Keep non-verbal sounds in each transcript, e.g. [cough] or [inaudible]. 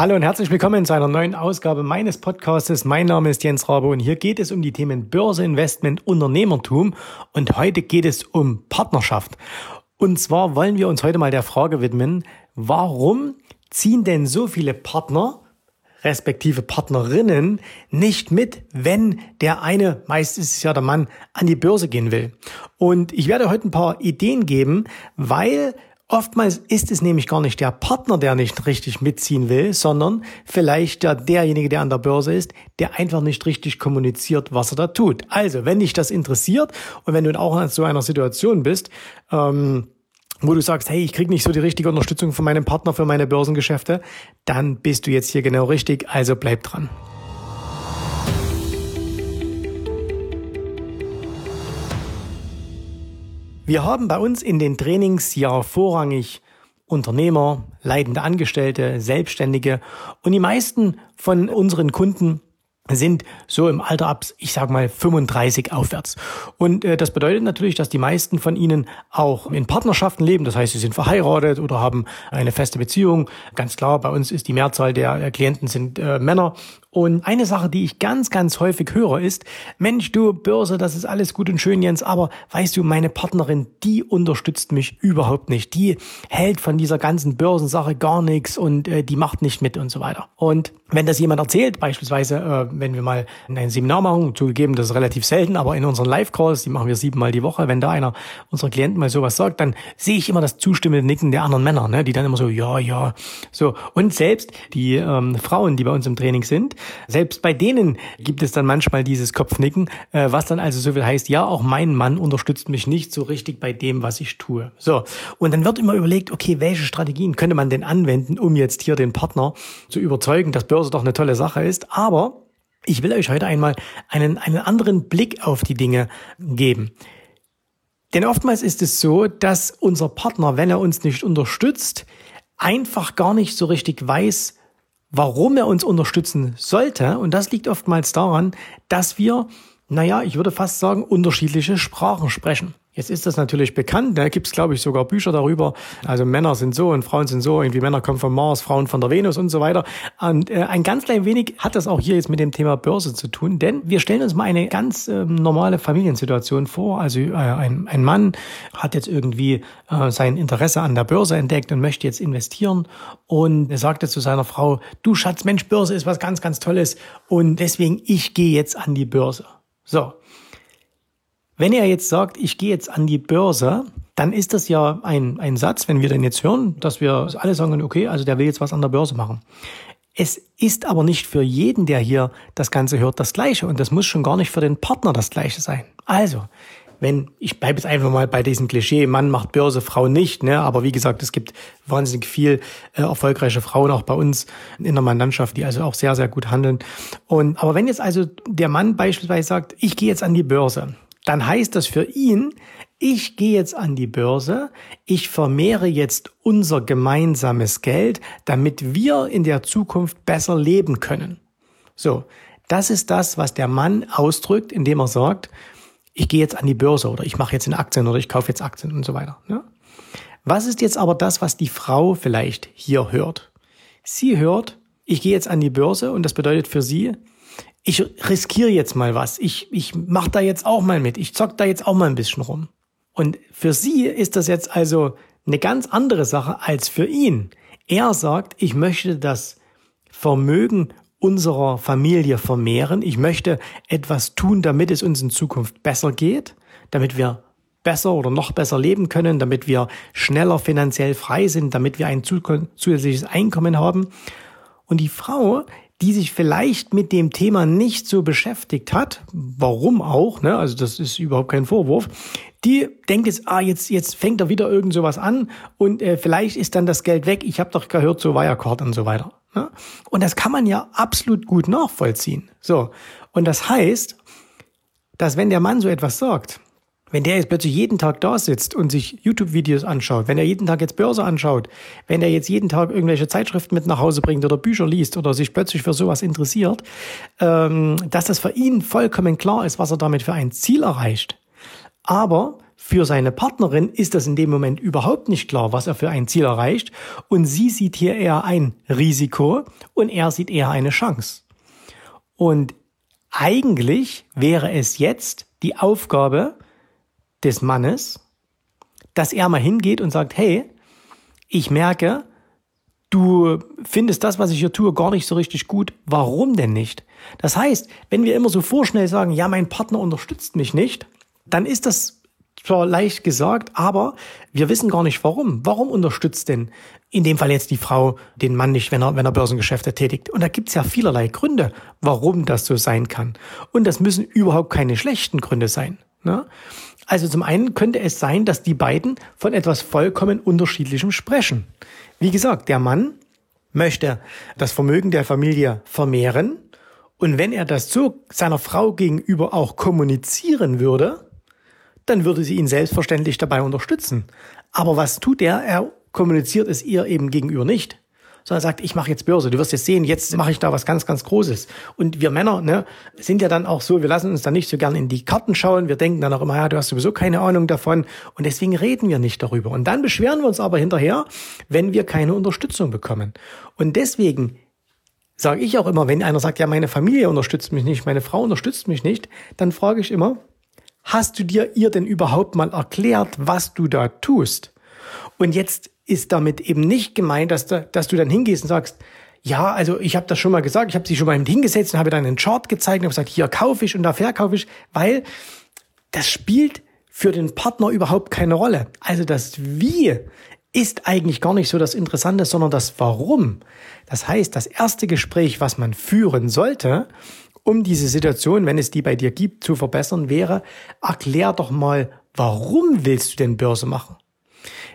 Hallo und herzlich willkommen zu einer neuen Ausgabe meines Podcastes. Mein Name ist Jens Rabe und hier geht es um die Themen Börse, Investment, Unternehmertum und heute geht es um Partnerschaft. Und zwar wollen wir uns heute mal der Frage widmen, warum ziehen denn so viele Partner respektive Partnerinnen nicht mit, wenn der eine, meist ist es ja der Mann, an die Börse gehen will. Und ich werde heute ein paar Ideen geben, weil Oftmals ist es nämlich gar nicht der Partner, der nicht richtig mitziehen will, sondern vielleicht der, derjenige, der an der Börse ist, der einfach nicht richtig kommuniziert, was er da tut. Also, wenn dich das interessiert und wenn du auch in so einer Situation bist, ähm, wo du sagst, hey, ich krieg nicht so die richtige Unterstützung von meinem Partner für meine Börsengeschäfte, dann bist du jetzt hier genau richtig, also bleib dran. Wir haben bei uns in den Trainings ja vorrangig Unternehmer, leitende Angestellte, Selbstständige. Und die meisten von unseren Kunden sind so im Alter ab, ich sag mal 35 aufwärts. Und äh, das bedeutet natürlich, dass die meisten von ihnen auch in Partnerschaften leben. Das heißt, sie sind verheiratet oder haben eine feste Beziehung. Ganz klar, bei uns ist die Mehrzahl der äh, Klienten sind äh, Männer. Und eine Sache, die ich ganz, ganz häufig höre, ist, Mensch, du Börse, das ist alles gut und schön, Jens, aber weißt du, meine Partnerin, die unterstützt mich überhaupt nicht. Die hält von dieser ganzen Börsensache gar nichts und äh, die macht nicht mit und so weiter. Und wenn das jemand erzählt, beispielsweise, äh, wenn wir mal ein Seminar machen, zugegeben, das ist relativ selten, aber in unseren Live-Calls, die machen wir siebenmal die Woche, wenn da einer unserer Klienten mal sowas sagt, dann sehe ich immer das zustimmende Nicken der anderen Männer, ne, die dann immer so, ja, ja, so. Und selbst die ähm, Frauen, die bei uns im Training sind, selbst bei denen gibt es dann manchmal dieses Kopfnicken, äh, was dann also so viel heißt, ja, auch mein Mann unterstützt mich nicht so richtig bei dem, was ich tue. So. Und dann wird immer überlegt, okay, welche Strategien könnte man denn anwenden, um jetzt hier den Partner zu überzeugen, dass Börse doch eine tolle Sache ist. Aber ich will euch heute einmal einen, einen anderen Blick auf die Dinge geben. Denn oftmals ist es so, dass unser Partner, wenn er uns nicht unterstützt, einfach gar nicht so richtig weiß, warum er uns unterstützen sollte. Und das liegt oftmals daran, dass wir, naja, ich würde fast sagen, unterschiedliche Sprachen sprechen. Jetzt ist das natürlich bekannt, da gibt es, glaube ich, sogar Bücher darüber. Also Männer sind so und Frauen sind so, irgendwie Männer kommen vom Mars, Frauen von der Venus und so weiter. Und äh, ein ganz klein wenig hat das auch hier jetzt mit dem Thema Börse zu tun, denn wir stellen uns mal eine ganz äh, normale Familiensituation vor. Also äh, ein, ein Mann hat jetzt irgendwie äh, sein Interesse an der Börse entdeckt und möchte jetzt investieren und er sagte zu seiner Frau, du Schatz, Mensch, Börse ist was ganz, ganz Tolles und deswegen, ich gehe jetzt an die Börse. So, wenn er jetzt sagt, ich gehe jetzt an die Börse, dann ist das ja ein, ein Satz, wenn wir den jetzt hören, dass wir alle sagen, okay, also der will jetzt was an der Börse machen. Es ist aber nicht für jeden, der hier das Ganze hört, das Gleiche. Und das muss schon gar nicht für den Partner das Gleiche sein. Also, wenn, ich bleibe jetzt einfach mal bei diesem Klischee, Mann macht Börse, Frau nicht, ne? Aber wie gesagt, es gibt wahnsinnig viel äh, erfolgreiche Frauen auch bei uns in der Mandantschaft, die also auch sehr, sehr gut handeln. Und aber wenn jetzt also der Mann beispielsweise sagt, ich gehe jetzt an die Börse, dann heißt das für ihn, ich gehe jetzt an die Börse, ich vermehre jetzt unser gemeinsames Geld, damit wir in der Zukunft besser leben können. So, das ist das, was der Mann ausdrückt, indem er sagt, ich gehe jetzt an die Börse oder ich mache jetzt in Aktien oder ich kaufe jetzt Aktien und so weiter. Ja? Was ist jetzt aber das, was die Frau vielleicht hier hört? Sie hört, ich gehe jetzt an die Börse und das bedeutet für sie, ich riskiere jetzt mal was. Ich, ich mache da jetzt auch mal mit. Ich zock da jetzt auch mal ein bisschen rum. Und für sie ist das jetzt also eine ganz andere Sache als für ihn. Er sagt, ich möchte das Vermögen unserer Familie vermehren. Ich möchte etwas tun, damit es uns in Zukunft besser geht, damit wir besser oder noch besser leben können, damit wir schneller finanziell frei sind, damit wir ein zusätzliches Einkommen haben. Und die Frau, die sich vielleicht mit dem Thema nicht so beschäftigt hat, warum auch, ne? also das ist überhaupt kein Vorwurf, die denkt jetzt, ah, jetzt, jetzt fängt er wieder irgend sowas an und äh, vielleicht ist dann das Geld weg, ich habe doch gehört, so Wirecard und so weiter. Ne? Und das kann man ja absolut gut nachvollziehen. So, und das heißt, dass wenn der Mann so etwas sagt, wenn der jetzt plötzlich jeden Tag da sitzt und sich YouTube-Videos anschaut, wenn er jeden Tag jetzt Börse anschaut, wenn er jetzt jeden Tag irgendwelche Zeitschriften mit nach Hause bringt oder Bücher liest oder sich plötzlich für sowas interessiert, ähm, dass das für ihn vollkommen klar ist, was er damit für ein Ziel erreicht. Aber für seine Partnerin ist das in dem Moment überhaupt nicht klar, was er für ein Ziel erreicht. Und sie sieht hier eher ein Risiko und er sieht eher eine Chance. Und eigentlich wäre es jetzt die Aufgabe des Mannes, dass er mal hingeht und sagt, hey, ich merke, du findest das, was ich hier tue, gar nicht so richtig gut. Warum denn nicht? Das heißt, wenn wir immer so vorschnell sagen, ja, mein Partner unterstützt mich nicht, dann ist das zwar leicht gesagt, aber wir wissen gar nicht warum. Warum unterstützt denn in dem Fall jetzt die Frau den Mann nicht, wenn er, wenn er Börsengeschäfte tätigt? Und da gibt's ja vielerlei Gründe, warum das so sein kann. Und das müssen überhaupt keine schlechten Gründe sein. Ne? Also zum einen könnte es sein, dass die beiden von etwas vollkommen unterschiedlichem sprechen. Wie gesagt, der Mann möchte das Vermögen der Familie vermehren. Und wenn er das so seiner Frau gegenüber auch kommunizieren würde, dann würde sie ihn selbstverständlich dabei unterstützen. Aber was tut er? Er kommuniziert es ihr eben gegenüber nicht. Sondern sagt, ich mache jetzt Börse, du wirst jetzt sehen, jetzt mache ich da was ganz, ganz Großes. Und wir Männer ne, sind ja dann auch so, wir lassen uns dann nicht so gern in die Karten schauen, wir denken dann auch immer, ja, du hast sowieso keine Ahnung davon und deswegen reden wir nicht darüber. Und dann beschweren wir uns aber hinterher, wenn wir keine Unterstützung bekommen. Und deswegen sage ich auch immer, wenn einer sagt, ja, meine Familie unterstützt mich nicht, meine Frau unterstützt mich nicht, dann frage ich immer, Hast du dir ihr denn überhaupt mal erklärt, was du da tust? Und jetzt ist damit eben nicht gemeint, dass du, dass du dann hingehst und sagst, ja, also ich habe das schon mal gesagt, ich habe sie schon mal hingesetzt und habe dann einen Chart gezeigt und habe gesagt, hier kaufe ich und da verkaufe ich, weil das spielt für den Partner überhaupt keine Rolle. Also das Wie ist eigentlich gar nicht so das Interessante, sondern das Warum. Das heißt, das erste Gespräch, was man führen sollte, um diese Situation, wenn es die bei dir gibt, zu verbessern, wäre, erklär doch mal, warum willst du denn Börse machen?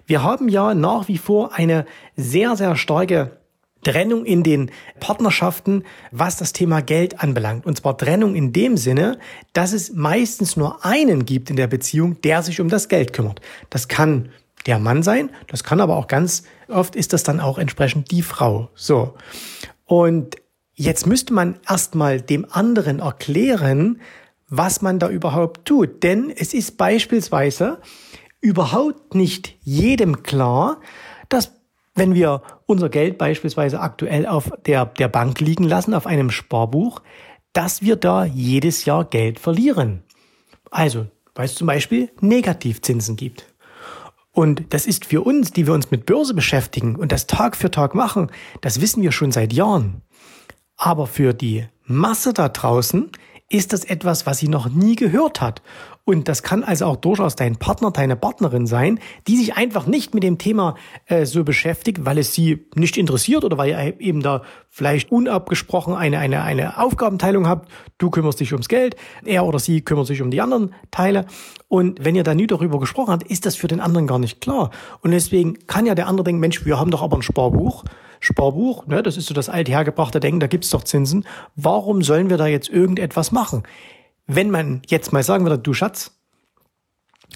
Wir haben ja nach wie vor eine sehr, sehr starke Trennung in den Partnerschaften, was das Thema Geld anbelangt. Und zwar Trennung in dem Sinne, dass es meistens nur einen gibt in der Beziehung, der sich um das Geld kümmert. Das kann der Mann sein, das kann aber auch ganz oft ist das dann auch entsprechend die Frau. So. Und Jetzt müsste man erstmal dem anderen erklären, was man da überhaupt tut. Denn es ist beispielsweise überhaupt nicht jedem klar, dass wenn wir unser Geld beispielsweise aktuell auf der, der Bank liegen lassen, auf einem Sparbuch, dass wir da jedes Jahr Geld verlieren. Also, weil es zum Beispiel Negativzinsen gibt. Und das ist für uns, die wir uns mit Börse beschäftigen und das Tag für Tag machen, das wissen wir schon seit Jahren. Aber für die Masse da draußen ist das etwas, was sie noch nie gehört hat. Und das kann also auch durchaus dein Partner, deine Partnerin sein, die sich einfach nicht mit dem Thema äh, so beschäftigt, weil es sie nicht interessiert oder weil ihr eben da vielleicht unabgesprochen eine, eine, eine Aufgabenteilung habt. Du kümmerst dich ums Geld, er oder sie kümmert sich um die anderen Teile. Und wenn ihr da nie darüber gesprochen habt, ist das für den anderen gar nicht klar. Und deswegen kann ja der andere denken, Mensch, wir haben doch aber ein Sparbuch. Sparbuch, ne, das ist so das alte hergebrachte Denken, da gibt's doch Zinsen. Warum sollen wir da jetzt irgendetwas machen? Wenn man jetzt mal sagen würde, du Schatz,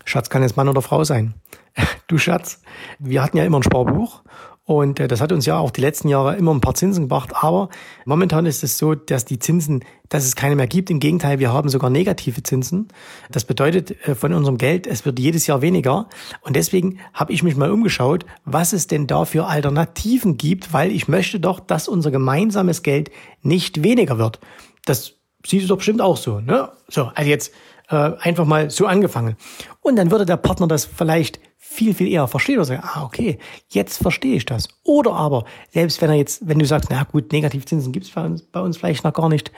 Schatz kann jetzt Mann oder Frau sein. [laughs] Du Schatz, wir hatten ja immer ein Sparbuch und äh, das hat uns ja auch die letzten Jahre immer ein paar Zinsen gebracht. Aber momentan ist es so, dass die Zinsen, dass es keine mehr gibt. Im Gegenteil, wir haben sogar negative Zinsen. Das bedeutet äh, von unserem Geld, es wird jedes Jahr weniger. Und deswegen habe ich mich mal umgeschaut, was es denn da für Alternativen gibt, weil ich möchte doch, dass unser gemeinsames Geld nicht weniger wird. Das siehst du doch bestimmt auch so. Ne? So, also jetzt äh, einfach mal so angefangen. Und dann würde der Partner das vielleicht viel, viel eher verstehen oder sagen, ah, okay, jetzt verstehe ich das. Oder aber, selbst wenn er jetzt, wenn du sagst, na gut, Negativzinsen gibt es bei uns, bei uns vielleicht noch gar nicht,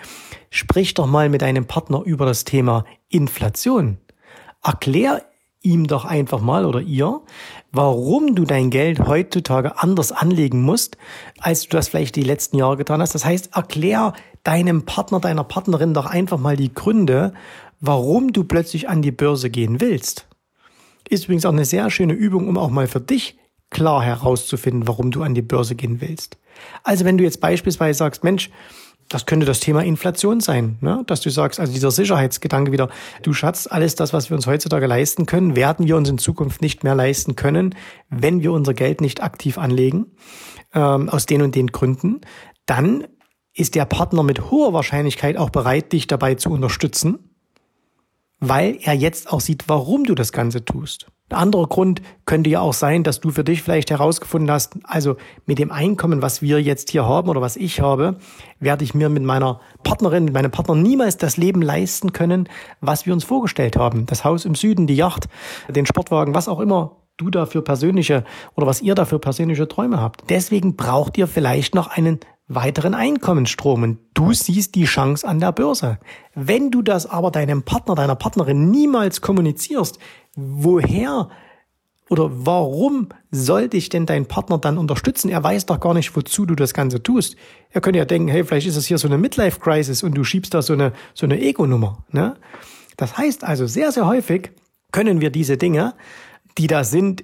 sprich doch mal mit deinem Partner über das Thema Inflation. Erklär ihm doch einfach mal oder ihr, warum du dein Geld heutzutage anders anlegen musst, als du das vielleicht die letzten Jahre getan hast. Das heißt, erklär deinem Partner, deiner Partnerin doch einfach mal die Gründe, warum du plötzlich an die Börse gehen willst. Ist übrigens auch eine sehr schöne Übung, um auch mal für dich klar herauszufinden, warum du an die Börse gehen willst. Also wenn du jetzt beispielsweise sagst, Mensch, das könnte das Thema Inflation sein, ne? dass du sagst, also dieser Sicherheitsgedanke wieder, du Schatz, alles das, was wir uns heutzutage leisten können, werden wir uns in Zukunft nicht mehr leisten können, wenn wir unser Geld nicht aktiv anlegen, ähm, aus den und den Gründen, dann ist der Partner mit hoher Wahrscheinlichkeit auch bereit, dich dabei zu unterstützen weil er jetzt auch sieht, warum du das Ganze tust. Ein anderer Grund könnte ja auch sein, dass du für dich vielleicht herausgefunden hast, also mit dem Einkommen, was wir jetzt hier haben oder was ich habe, werde ich mir mit meiner Partnerin, mit meinem Partner niemals das Leben leisten können, was wir uns vorgestellt haben. Das Haus im Süden, die Yacht, den Sportwagen, was auch immer du dafür persönliche oder was ihr dafür persönliche Träume habt. Deswegen braucht ihr vielleicht noch einen weiteren Einkommensstrom und du siehst die Chance an der Börse. Wenn du das aber deinem Partner, deiner Partnerin niemals kommunizierst, woher oder warum soll dich denn dein Partner dann unterstützen? Er weiß doch gar nicht, wozu du das Ganze tust. Er könnte ja denken, hey, vielleicht ist das hier so eine Midlife-Crisis und du schiebst da so eine, so eine Ego-Nummer. Ne? Das heißt also, sehr, sehr häufig können wir diese Dinge, die da sind,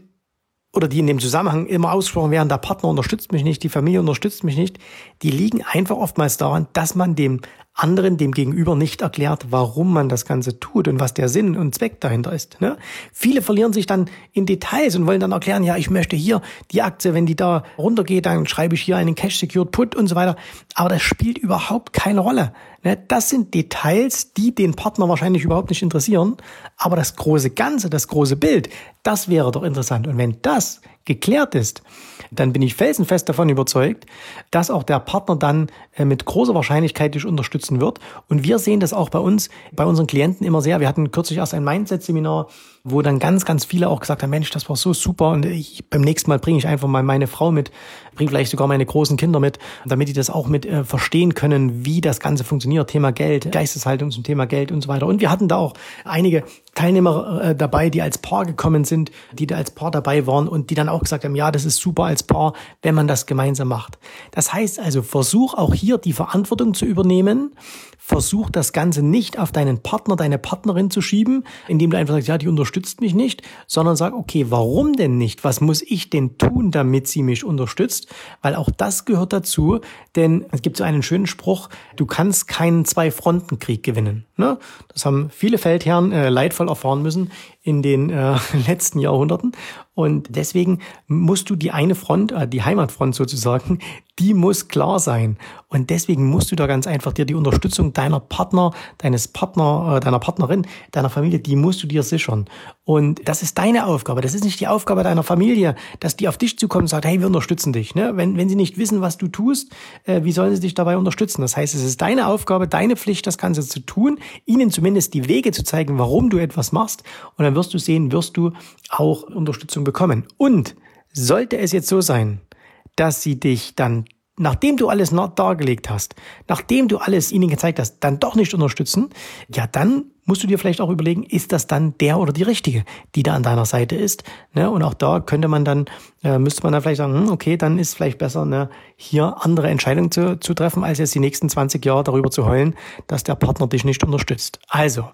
oder die in dem Zusammenhang immer ausgesprochen werden, der Partner unterstützt mich nicht, die Familie unterstützt mich nicht, die liegen einfach oftmals daran, dass man dem anderen, dem Gegenüber nicht erklärt, warum man das Ganze tut und was der Sinn und Zweck dahinter ist. Ne? Viele verlieren sich dann in Details und wollen dann erklären, ja, ich möchte hier die Aktie, wenn die da runtergeht, dann schreibe ich hier einen Cash-Secured Put und so weiter. Aber das spielt überhaupt keine Rolle. Ne? Das sind Details, die den Partner wahrscheinlich überhaupt nicht interessieren. Aber das große Ganze, das große Bild, das wäre doch interessant. Und wenn das geklärt ist, dann bin ich felsenfest davon überzeugt, dass auch der Partner dann äh, mit großer Wahrscheinlichkeit dich unterstützen wird. Und wir sehen das auch bei uns, bei unseren Klienten immer sehr. Wir hatten kürzlich erst ein Mindset-Seminar, wo dann ganz, ganz viele auch gesagt haben, Mensch, das war so super und ich, beim nächsten Mal bringe ich einfach mal meine Frau mit, bringe vielleicht sogar meine großen Kinder mit, damit die das auch mit äh, verstehen können, wie das Ganze funktioniert. Thema Geld, Geisteshaltung zum Thema Geld und so weiter. Und wir hatten da auch einige Teilnehmer äh, dabei, die als Paar gekommen sind, die da als Paar dabei waren und die dann auch gesagt haben, ja, das ist super als Paar, wenn man das gemeinsam macht. Das heißt also, versuch auch hier die Verantwortung zu übernehmen Versuch das Ganze nicht auf deinen Partner, deine Partnerin zu schieben, indem du einfach sagst, ja, die unterstützt mich nicht, sondern sag, okay, warum denn nicht? Was muss ich denn tun, damit sie mich unterstützt? Weil auch das gehört dazu, denn es gibt so einen schönen Spruch, du kannst keinen Zwei-Fronten-Krieg gewinnen. Ne? Das haben viele Feldherren äh, leidvoll erfahren müssen in den äh, [laughs] letzten Jahrhunderten. Und deswegen musst du die eine Front, äh, die Heimatfront sozusagen, die muss klar sein. Und deswegen musst du da ganz einfach dir die Unterstützung deiner Partner, deines Partner, äh, deiner Partnerin, deiner Familie, die musst du dir sichern. Und das ist deine Aufgabe. Das ist nicht die Aufgabe deiner Familie, dass die auf dich zukommen und sagt, hey, wir unterstützen dich. Ne? Wenn, wenn sie nicht wissen, was du tust, äh, wie sollen sie dich dabei unterstützen? Das heißt, es ist deine Aufgabe, deine Pflicht, das Ganze zu tun, ihnen zumindest die Wege zu zeigen, warum du etwas machst. Und dann wirst du sehen, wirst du auch Unterstützung bekommen. Und sollte es jetzt so sein, dass sie dich dann, nachdem du alles dargelegt hast, nachdem du alles ihnen gezeigt hast, dann doch nicht unterstützen, ja, dann musst du dir vielleicht auch überlegen, ist das dann der oder die richtige, die da an deiner Seite ist? Ne? Und auch da könnte man dann, äh, müsste man dann vielleicht sagen, hm, okay, dann ist vielleicht besser, ne, hier andere Entscheidungen zu, zu treffen, als jetzt die nächsten 20 Jahre darüber zu heulen, dass der Partner dich nicht unterstützt. Also,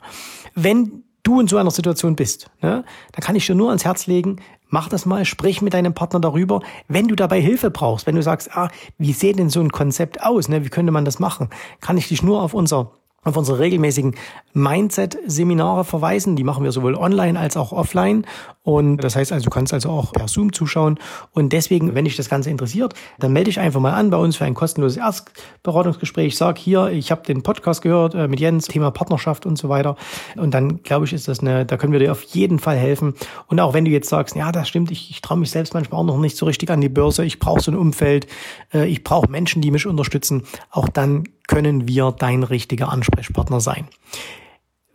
wenn du in so einer Situation bist, ne, dann kann ich dir nur ans Herz legen, mach das mal, sprich mit deinem Partner darüber. Wenn du dabei Hilfe brauchst, wenn du sagst, ah, wie sieht denn so ein Konzept aus, ne, wie könnte man das machen, kann ich dich nur auf unser auf unsere regelmäßigen Mindset-Seminare verweisen. Die machen wir sowohl online als auch offline. Und das heißt also, du kannst also auch per Zoom zuschauen. Und deswegen, wenn dich das Ganze interessiert, dann melde dich einfach mal an bei uns für ein kostenloses Erstberatungsgespräch. Sag hier, ich habe den Podcast gehört äh, mit Jens, Thema Partnerschaft und so weiter. Und dann glaube ich, ist das eine, da können wir dir auf jeden Fall helfen. Und auch wenn du jetzt sagst, ja, das stimmt, ich, ich traue mich selbst manchmal auch noch nicht so richtig an die Börse. Ich brauche so ein Umfeld. Äh, ich brauche Menschen, die mich unterstützen. Auch dann können wir dein richtiger Ansprechpartner sein.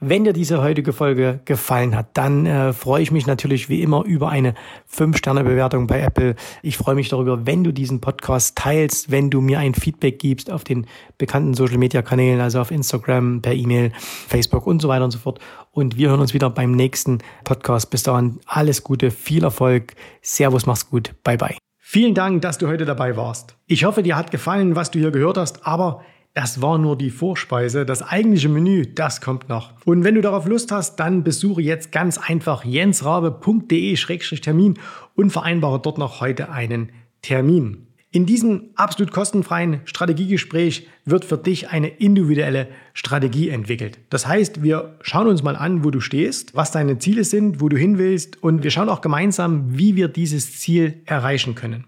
Wenn dir diese heutige Folge gefallen hat, dann äh, freue ich mich natürlich wie immer über eine 5-Sterne-Bewertung bei Apple. Ich freue mich darüber, wenn du diesen Podcast teilst, wenn du mir ein Feedback gibst auf den bekannten Social-Media-Kanälen, also auf Instagram, per E-Mail, Facebook und so weiter und so fort. Und wir hören uns wieder beim nächsten Podcast. Bis dahin alles Gute, viel Erfolg. Servus, mach's gut. Bye, bye. Vielen Dank, dass du heute dabei warst. Ich hoffe, dir hat gefallen, was du hier gehört hast, aber das war nur die Vorspeise. Das eigentliche Menü, das kommt noch. Und wenn du darauf Lust hast, dann besuche jetzt ganz einfach jensrabe.de-termin und vereinbare dort noch heute einen Termin. In diesem absolut kostenfreien Strategiegespräch wird für dich eine individuelle Strategie entwickelt. Das heißt, wir schauen uns mal an, wo du stehst, was deine Ziele sind, wo du hin willst und wir schauen auch gemeinsam, wie wir dieses Ziel erreichen können.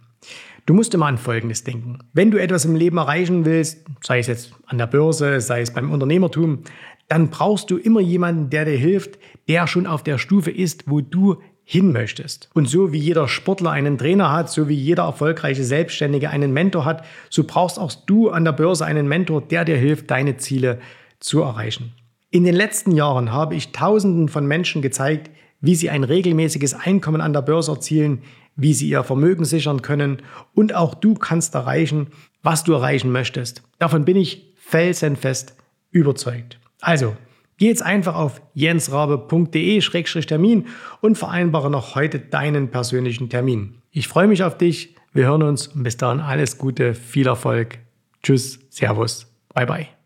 Du musst immer an Folgendes denken. Wenn du etwas im Leben erreichen willst, sei es jetzt an der Börse, sei es beim Unternehmertum, dann brauchst du immer jemanden, der dir hilft, der schon auf der Stufe ist, wo du hin möchtest. Und so wie jeder Sportler einen Trainer hat, so wie jeder erfolgreiche Selbstständige einen Mentor hat, so brauchst auch du an der Börse einen Mentor, der dir hilft, deine Ziele zu erreichen. In den letzten Jahren habe ich Tausenden von Menschen gezeigt, wie sie ein regelmäßiges Einkommen an der Börse erzielen, wie sie ihr Vermögen sichern können und auch du kannst erreichen, was du erreichen möchtest. Davon bin ich felsenfest überzeugt. Also, geh jetzt einfach auf jensrabe.de-termin und vereinbare noch heute deinen persönlichen Termin. Ich freue mich auf dich. Wir hören uns und bis dahin alles Gute, viel Erfolg. Tschüss, Servus, bye bye.